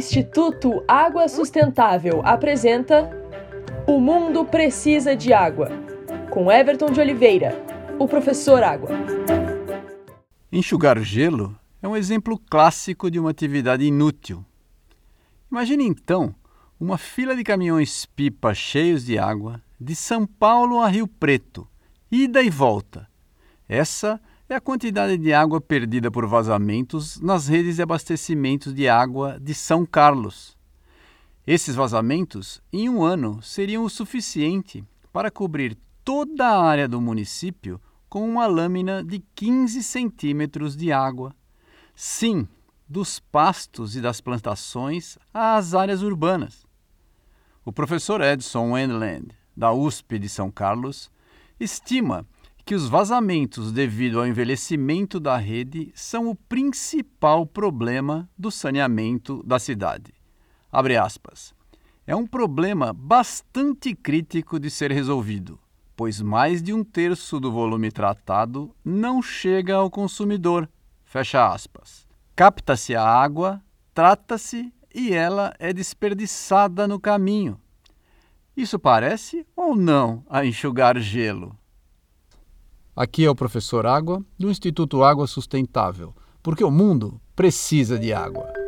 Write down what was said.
Instituto Água Sustentável apresenta O Mundo Precisa de Água, com Everton de Oliveira, o professor Água. Enxugar gelo é um exemplo clássico de uma atividade inútil. Imagine então uma fila de caminhões-pipa cheios de água de São Paulo a Rio Preto, ida e volta. Essa é a quantidade de água perdida por vazamentos nas redes de abastecimento de água de São Carlos. Esses vazamentos, em um ano, seriam o suficiente para cobrir toda a área do município com uma lâmina de 15 centímetros de água. Sim, dos pastos e das plantações às áreas urbanas. O professor Edson Wendland, da USP de São Carlos, estima que os vazamentos devido ao envelhecimento da rede são o principal problema do saneamento da cidade. Abre aspas. É um problema bastante crítico de ser resolvido, pois mais de um terço do volume tratado não chega ao consumidor. Fecha aspas. Capta-se a água, trata-se e ela é desperdiçada no caminho. Isso parece ou não a enxugar gelo? Aqui é o professor Água, do Instituto Água Sustentável, porque o mundo precisa de água.